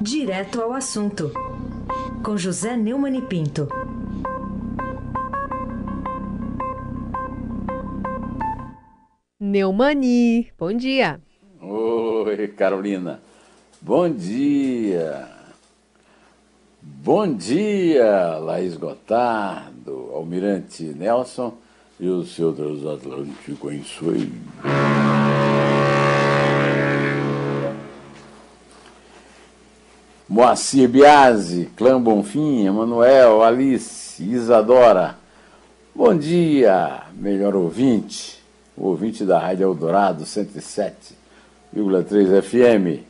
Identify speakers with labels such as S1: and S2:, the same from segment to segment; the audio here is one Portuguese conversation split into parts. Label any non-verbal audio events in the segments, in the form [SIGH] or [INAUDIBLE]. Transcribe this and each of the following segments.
S1: Direto ao assunto, com José Neumann e Pinto.
S2: Neumani, bom dia.
S3: Oi, Carolina. Bom dia. Bom dia, Laís Gotardo, Almirante Nelson e os seus Atlântico em Suí. Moacir Biasi, Clã Bonfim, Emanuel, Alice, Isadora. Bom dia, melhor ouvinte, o ouvinte da Rádio Eldorado 107,3 FM.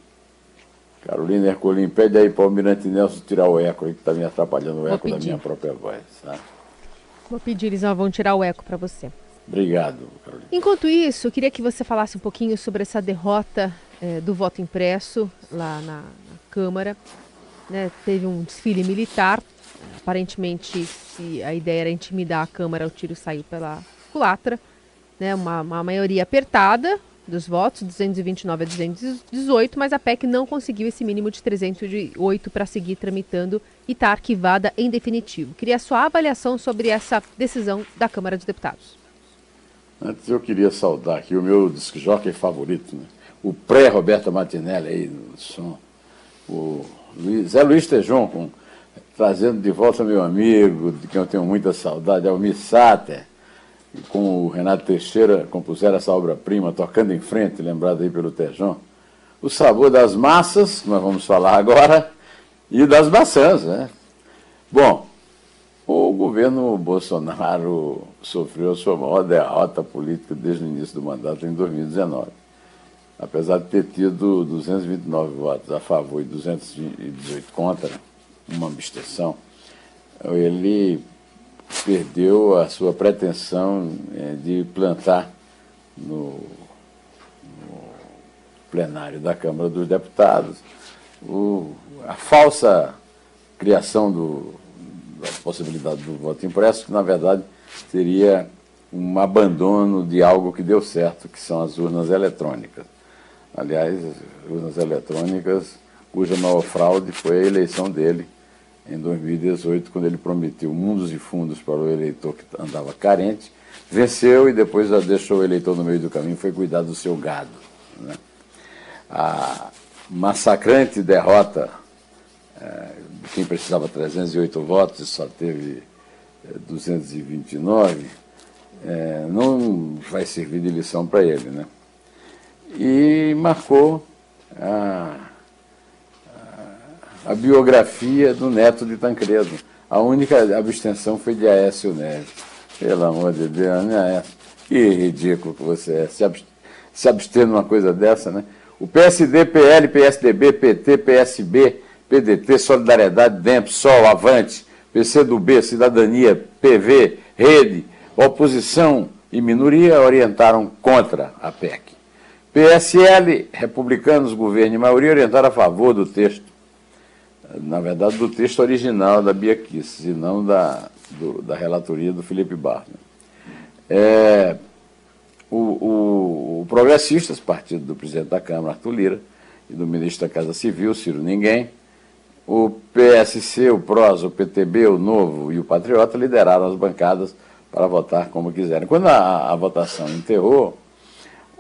S3: Carolina Ercolim, pede aí para o Almirante Nelson tirar o eco aí, que está me atrapalhando o eco da minha própria voz. Tá?
S2: Vou pedir, eles vão tirar o eco para você.
S3: Obrigado, Carolina.
S2: Enquanto isso, eu queria que você falasse um pouquinho sobre essa derrota é, do voto impresso lá na, na Câmara. Né? Teve um desfile militar. Aparentemente, se a ideia era intimidar a Câmara, o tiro saiu pela culatra. Né? Uma, uma maioria apertada dos votos, 229 a 218, mas a PEC não conseguiu esse mínimo de 308 para seguir tramitando e está arquivada em definitivo. Queria sua avaliação sobre essa decisão da Câmara dos Deputados.
S3: Antes eu queria saudar aqui o meu disc favorito, né? O pré-Roberto Martinelli aí no som, o Luiz, Zé Luiz Tejon, com, trazendo de volta meu amigo, de quem eu tenho muita saudade, Almir Sater, e com o Renato Teixeira compuseram essa obra-prima, Tocando em Frente, lembrado aí pelo Tejon. O sabor das massas, que nós vamos falar agora, e das maçãs, né? Bom, o governo Bolsonaro sofreu a sua maior derrota política desde o início do mandato em 2019. Apesar de ter tido 229 votos a favor e 218 contra, uma abstenção, ele perdeu a sua pretensão é, de plantar no, no, plenário da Câmara dos Deputados o, a falsa criação do, da possibilidade do voto impresso, que na verdade seria um abandono de algo que deu certo, que são as urnas eletrônicas. Aliás, urnas eletrônicas, cuja maior fraude foi a eleição dele em 2018, quando ele prometeu mundos e fundos para o eleitor que andava carente, venceu e depois deixou o eleitor no meio do caminho, foi cuidar do seu gado. Né? A massacrante derrota é, quem precisava 308 votos e só teve 229, é, é, não vai servir de lição para ele. Né? E marcou a, a, a, biografia do neto de Tancredo. A única abstenção foi de Aécio Neves. Pelo amor de Deus, né, Aécio? Que ridículo que você é. Se, abst se abster numa coisa dessa, né? O PSD, PL, PSDB, PT, PSB PDT, Solidariedade, DEMP, SOL, Avante, PCdoB, Cidadania, PV, Rede, oposição e minoria orientaram contra a PEC. PSL, republicanos, governo e maioria orientaram a favor do texto, na verdade do texto original da Bia Kiss, e não da, do, da relatoria do Felipe Barner. É, o, o, o Progressistas, partido do presidente da Câmara, Arthur Lira, e do ministro da Casa Civil, Ciro Ninguém, o PSC, o PROS, o PTB, o Novo e o Patriota lideraram as bancadas para votar como quiserem. Quando a, a votação enterrou,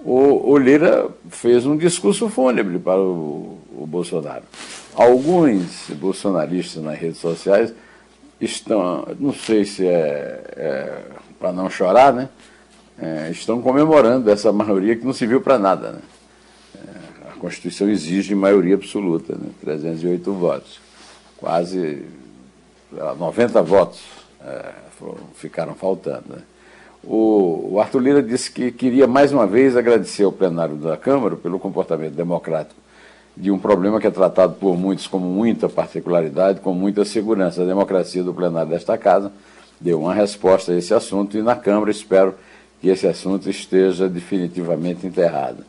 S3: o, o, Lira fez um discurso fúnebre para o, o Bolsonaro. Alguns bolsonaristas nas redes sociais estão, não sei se é, é para não chorar, né? É, estão comemorando essa maioria que não se viu para nada. Né? A Constituição exige maioria absoluta, né? 308 votos. Quase 90 votos é, ficaram faltando. Né? O, Arthur Lira disse que queria mais uma vez agradecer ao plenário da Câmara pelo comportamento democrático de um problema que é tratado por muitos como muita particularidade, com muita segurança. A democracia do plenário desta casa deu uma resposta a esse assunto e na Câmara espero que esse assunto esteja definitivamente enterrado.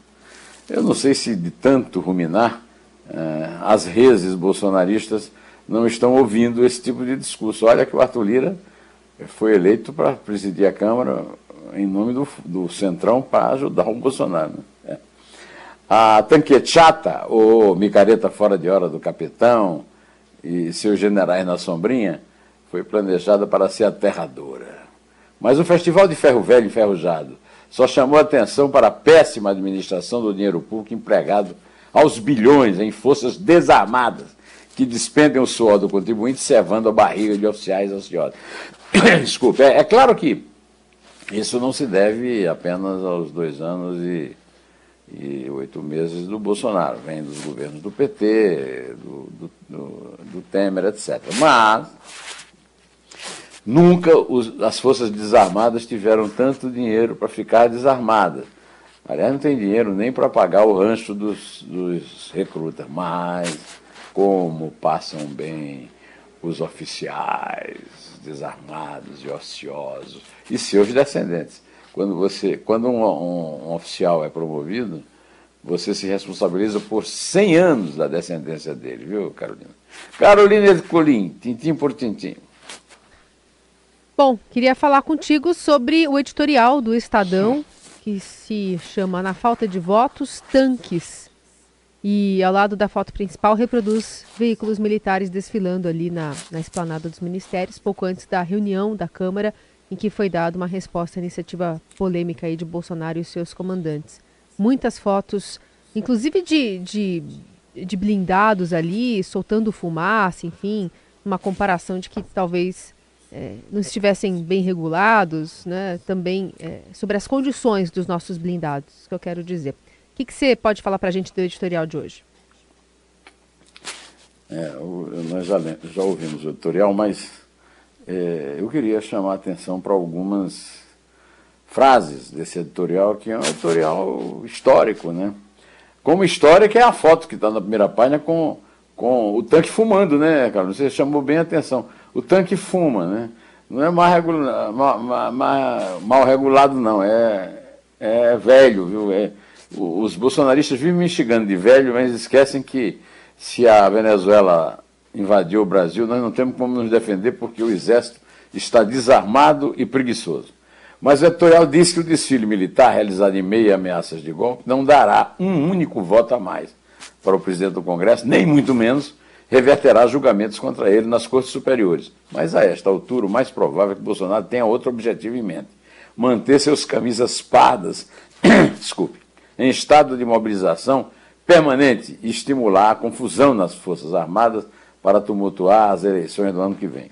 S3: Eu não sei se de tanto ruminar, eh, as redes bolsonaristas não estão ouvindo esse tipo de discurso. Olha que o Arthur Lira foi eleito para presidir a Câmara em nome do, do Centrão para ajudar o Bolsonaro. Né? A tanquechata, ou micareta fora de hora do capitão, e seus generais na sombrinha, foi planejada para ser aterradora. Mas o Festival de Ferro Velho Enferrujado só chamou atenção para a péssima administração do dinheiro público empregado aos bilhões em forças desarmadas que despendem o suor do contribuinte servando a barriga de oficiais ansiosos. [COUGHS] Desculpe, é, é, claro que isso não se deve apenas aos dois anos e, e oito meses do Bolsonaro, vem dos governos do PT, do, do, do, do Temer, etc. Mas nunca os, as forças desarmadas tiveram tanto dinheiro para ficar desarmadas. Aliás, não tem dinheiro nem para pagar o rancho dos, dos recrutas, mas como passam bem os oficiais desarmados e ociosos e seus descendentes. Quando, você, quando um, um, um oficial é promovido, você se responsabiliza por 100 anos da descendência dele, viu, Carolina? Carolina Ercolim, tintim por tintim.
S2: Bom, queria falar contigo sobre o editorial do Estadão, que se chama Na Falta de Votos, Tanques. E ao lado da foto principal reproduz veículos militares desfilando ali na, na esplanada dos ministérios, pouco antes da reunião da Câmara, em que foi dada uma resposta à iniciativa polêmica aí de Bolsonaro e seus comandantes. Muitas fotos, inclusive de, de, de blindados ali, soltando fumaça, enfim, uma comparação de que talvez é, não estivessem bem regulados, né? também é, sobre as condições dos nossos blindados, que eu quero dizer que, que você pode falar para a gente do editorial de hoje?
S3: É, nós já, já, ouvimos o editorial, mas é, eu queria chamar a atenção para algumas frases desse editorial, que é um editorial histórico, né? Como história, que é a foto que está na primeira página com, com o tanque fumando, né, Carlos? Você chamou bem a atenção. O tanque fuma, né? Não é mal, regula, mal, mal, mal regulado, não. É, é velho, viu? É, os bolsonaristas vivem me instigando de velho, mas esquecem que se a Venezuela invadiu o Brasil, nós não temos como nos defender porque o exército está desarmado e preguiçoso. Mas o editorial diz que o desfile militar, realizado em meio a ameaças de golpe, não dará um único voto a mais para o presidente do Congresso, nem muito menos reverterá julgamentos contra ele nas cortes superiores. Mas a esta altura, o mais provável é que Bolsonaro tenha outro objetivo em mente: manter seus camisas pardas, [COUGHS] desculpe, em estado de mobilização permanente e estimular a confusão nas Forças Armadas para tumultuar as eleições do ano que vem.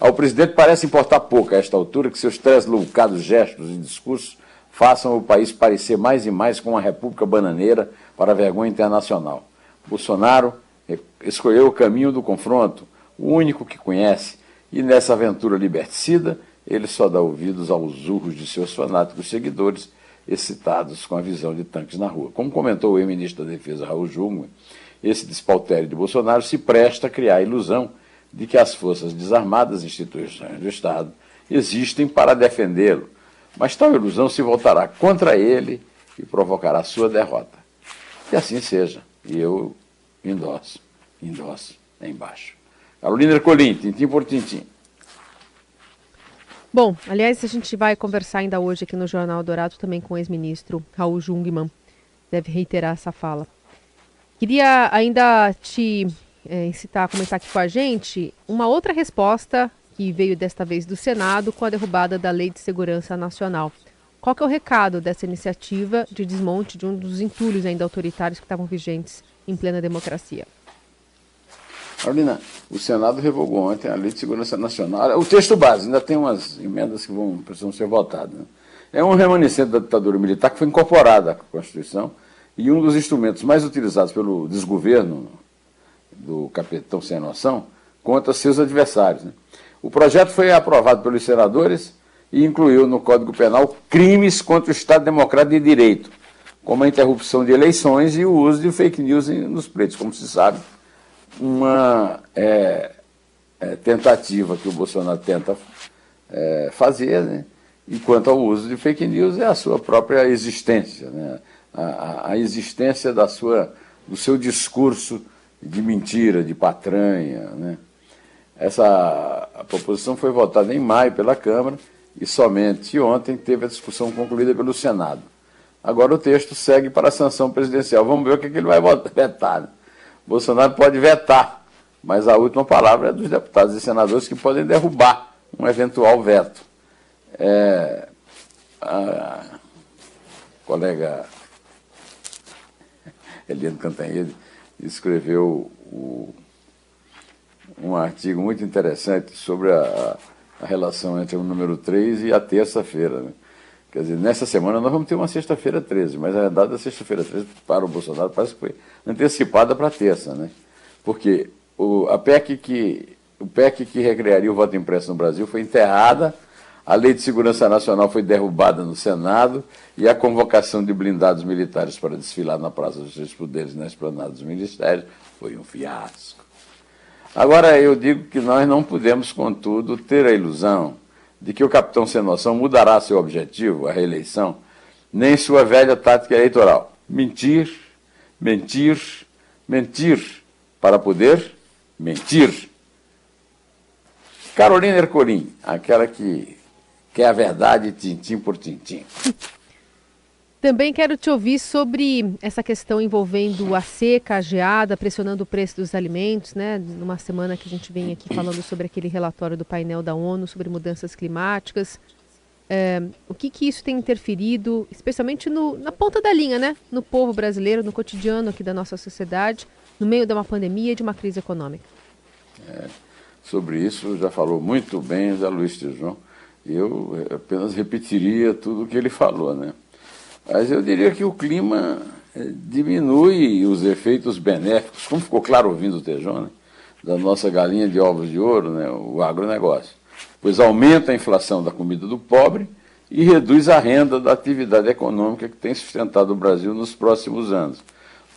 S3: Ao presidente parece importar pouco a esta altura que seus loucados gestos e discursos façam o país parecer mais e mais com uma república bananeira para a vergonha internacional. Bolsonaro escolheu o caminho do confronto, o único que conhece, e nessa aventura liberticida ele só dá ouvidos aos urros de seus fanáticos seguidores excitados com a visão de tanques na rua. Como comentou o ex-ministro da Defesa Raul Jungmann, esse despautério de Bolsonaro se presta a criar a ilusão de que as forças desarmadas instituições do Estado existem para defendê-lo, mas tal ilusão se voltará contra ele e provocará sua derrota. Que assim seja, e eu endosso, endosso embaixo. Carolina Ercolim, tintim por tintim.
S2: Bom, aliás, a gente vai conversar ainda hoje aqui no Jornal Dourado também com o ex-ministro Raul Jungmann. Deve reiterar essa fala. Queria ainda te é, incitar a comentar aqui com a gente uma outra resposta que veio desta vez do Senado com a derrubada da Lei de Segurança Nacional. Qual que é o recado dessa iniciativa de desmonte de um dos entulhos ainda autoritários que estavam vigentes em plena democracia?
S3: Carolina, o Senado revogou ontem a Lei de Segurança Nacional. O texto base, ainda tem umas emendas que vão, precisam ser votadas. Né? É um remanescente da ditadura militar que foi incorporada à Constituição e um dos instrumentos mais utilizados pelo desgoverno do capitão sem noção contra seus adversários. Né? O projeto foi aprovado pelos senadores e incluiu no Código Penal crimes contra o Estado Democrático de Direito, como a interrupção de eleições e o uso de fake news nos pleitos. Como se sabe, uma é, é, tentativa que o Bolsonaro tenta é, fazer, né? enquanto ao uso de fake news é a sua própria existência, né? a, a, existência da sua, do seu discurso de mentira, de patranha. Né? Essa proposição foi votada em maio pela Câmara e somente ontem teve a discussão concluída pelo Senado. Agora o texto segue para a sanção presidencial. Vamos ver o que, que ele vai vetar. [LAUGHS] Bolsonaro pode vetar, mas a última palavra é dos deputados e senadores que podem derrubar um eventual veto. É, a colega [LAUGHS] Eliane Cantanhede escreveu o, um artigo muito interessante sobre a, a, relação entre o número 3 e a terça-feira. Né? Quer dizer, nessa semana nós vamos ter uma sexta-feira 13, mas a data da sexta-feira 13 para o Bolsonaro parece que foi antecipada para terça, né? Porque o, a PEC que, o PEC que recriaria o voto impresso no Brasil foi enterrada, a Lei de Segurança Nacional foi derrubada no Senado e a convocação de blindados militares para desfilar na Praça dos Três Poderes na esplanada dos ministérios foi um fiasco. Agora, eu digo que nós não podemos, contudo, ter a ilusão de que o capitão sem noção mudará seu objetivo, a reeleição, nem sua velha tática eleitoral. Mentir, mentir, mentir, para poder mentir. Carolina Ercolim, aquela que quer a verdade tintim por tintim.
S2: Também quero te ouvir sobre essa questão envolvendo a seca, a geada, pressionando o preço dos alimentos, né? Numa semana que a gente vem aqui falando sobre aquele relatório do painel da ONU sobre mudanças climáticas. É, o que, que isso tem interferido, especialmente no, na ponta da linha, né? No povo brasileiro, no cotidiano aqui da nossa sociedade, no meio de uma pandemia e de uma crise econômica?
S3: É, sobre isso já falou muito bem José Luiz Tijão. Eu apenas repetiria tudo o que ele falou, né? Mas eu diria que o clima eh, diminui os efeitos benéficos, como ficou claro ouvindo o Tejão, né? da nossa galinha de ovos de ouro, né? o agronegócio. Pois aumenta a inflação da comida do pobre e reduz a renda da atividade econômica que tem sustentado o Brasil nos próximos anos.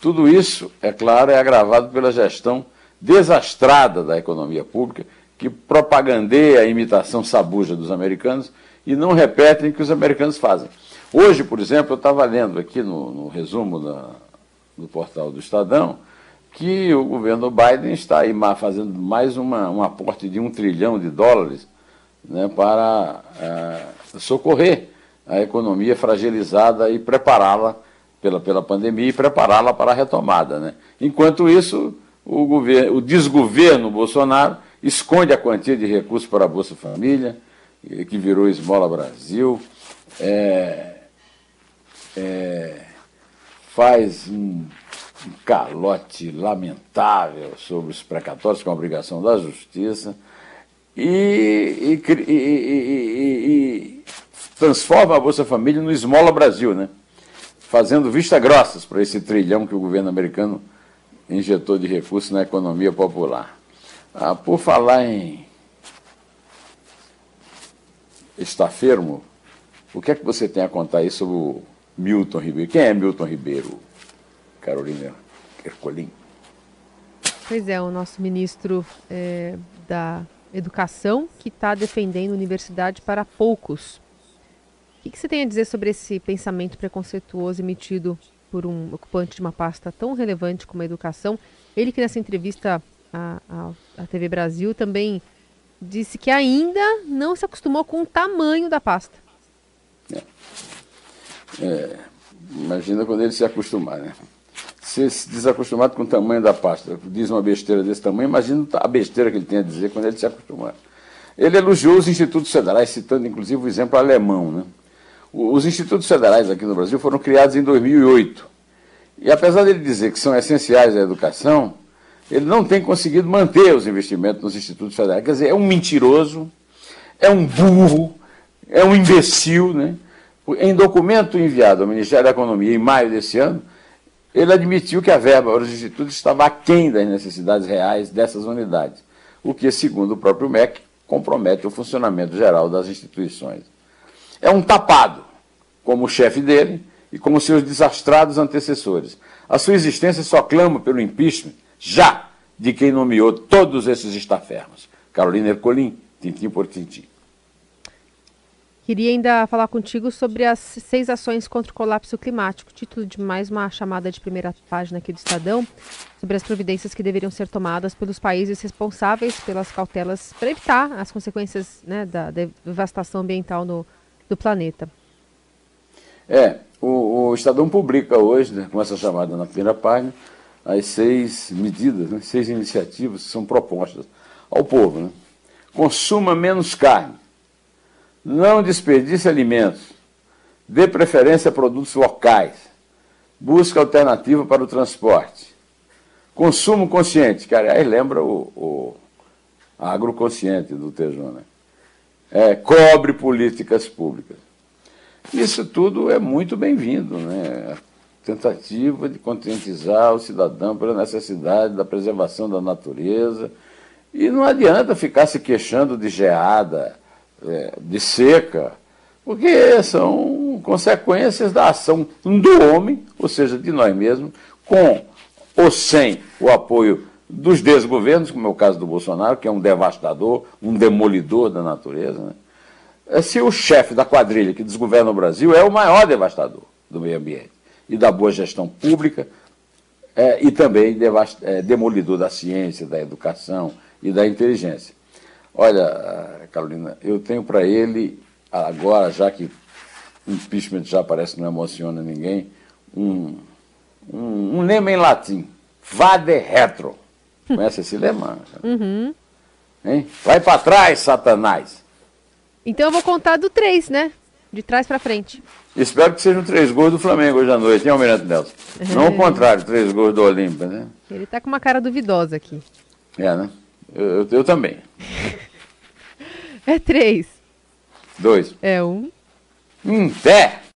S3: Tudo isso, é claro, é agravado pela gestão desastrada da economia pública, que propagandeia a imitação sabuja dos americanos e não repetem o que os americanos fazem. Hoje, por exemplo, eu estava lendo aqui no, no resumo da, do portal do Estadão que o governo Biden está aí fazendo mais uma, um aporte de um trilhão de dólares né, para é, socorrer a economia fragilizada e prepará-la pela, pela pandemia e prepará-la para a retomada. Né? Enquanto isso, o, governo, o desgoverno Bolsonaro esconde a quantia de recursos para a Bolsa Família, que virou Esmola Brasil, é, é, faz um, um calote lamentável sobre os precatórios, com a obrigação da justiça, e, e, e, e, transforma a Bolsa Família no Esmola Brasil, né? fazendo vista grossas para esse trilhão que o governo americano injetou de recursos na economia popular. Ah, por falar em estafermo, o que é que você tem a contar aí sobre o Milton Ribeiro. Quem é Milton Ribeiro, Carolina Ercolim?
S2: Pois é, o nosso ministro é, da Educação que está defendendo universidade para poucos. O que, que você tem a dizer sobre esse pensamento preconceituoso emitido por um ocupante de uma pasta tão relevante como a educação? Ele que nessa entrevista à, à, TV Brasil também disse que ainda não se acostumou com o tamanho da pasta.
S3: É. É, imagina quando ele se acostumar, né? Se desacostumado com o tamanho da pasta, diz uma besteira desse tamanho, imagina a besteira que ele tem a dizer quando ele se acostumar. Ele elogiou os institutos federais, citando inclusive o exemplo alemão. Né? Os institutos federais aqui no Brasil foram criados em 2008. E apesar dele dizer que são essenciais à educação, ele não tem conseguido manter os investimentos nos institutos federais. Quer dizer, é um mentiroso, é um burro, é um imbecil, né? Em documento enviado ao Ministério da Economia em maio desse ano, ele admitiu que a verba para os institutos estava aquém das necessidades reais dessas unidades, o que, segundo o próprio MEC, compromete o funcionamento geral das instituições. É um tapado, como o chefe dele e como seus desastrados antecessores. A sua existência só clama pelo impeachment, já, de quem nomeou todos esses estafermos. Carolina Ercolim, tintim por tintim.
S2: Queria ainda falar contigo sobre as seis ações contra o colapso climático, título de mais uma chamada de primeira página aqui do Estadão, sobre as providências que deveriam ser tomadas pelos países responsáveis pelas cautelas para evitar as consequências né, da devastação ambiental no, do planeta.
S3: É, o, o Estadão publica hoje, né, com essa chamada na primeira página, as seis medidas, né, seis iniciativas que são propostas ao povo. Né? Consuma menos carne, não desperdice alimentos, dê preferência a produtos locais, busque alternativa para o transporte, consumo consciente, que aliás lembra o, o agroconsciente do Tejão, né? É, cobre políticas públicas. Isso tudo é muito bem-vindo, né? tentativa de conscientizar o cidadão pela necessidade da preservação da natureza. E não adianta ficar se queixando de geada, é, de seca, porque são consequências da ação do homem, ou seja, de nós mesmos, com ou sem o apoio dos desgovernos, como é o caso do Bolsonaro, que é um devastador, um demolidor da natureza. Né? É, se o chefe da quadrilha que desgoverna o Brasil é o maior devastador do meio ambiente e da boa gestão pública, é, e também é, demolidor da ciência, da educação e da inteligência. Olha, Carolina, eu tenho para ele, agora, já que impeachment já parece que não emociona ninguém, um, um, um lema em latim, vade retro. Conhece esse lema?
S2: Uhum.
S3: Hein? Vai para trás, Satanás.
S2: Então eu vou contar do 3, né? De trás para frente.
S3: Espero que sejam três gols do Flamengo hoje à noite, hein, Almirante Nelson? Não o [LAUGHS] contrário, três gols do Olímpia, né?
S2: Ele tá com uma cara duvidosa aqui.
S3: É, né? Eu, eu, também.
S2: é três.
S3: Dois.
S2: É um.
S3: Um pé.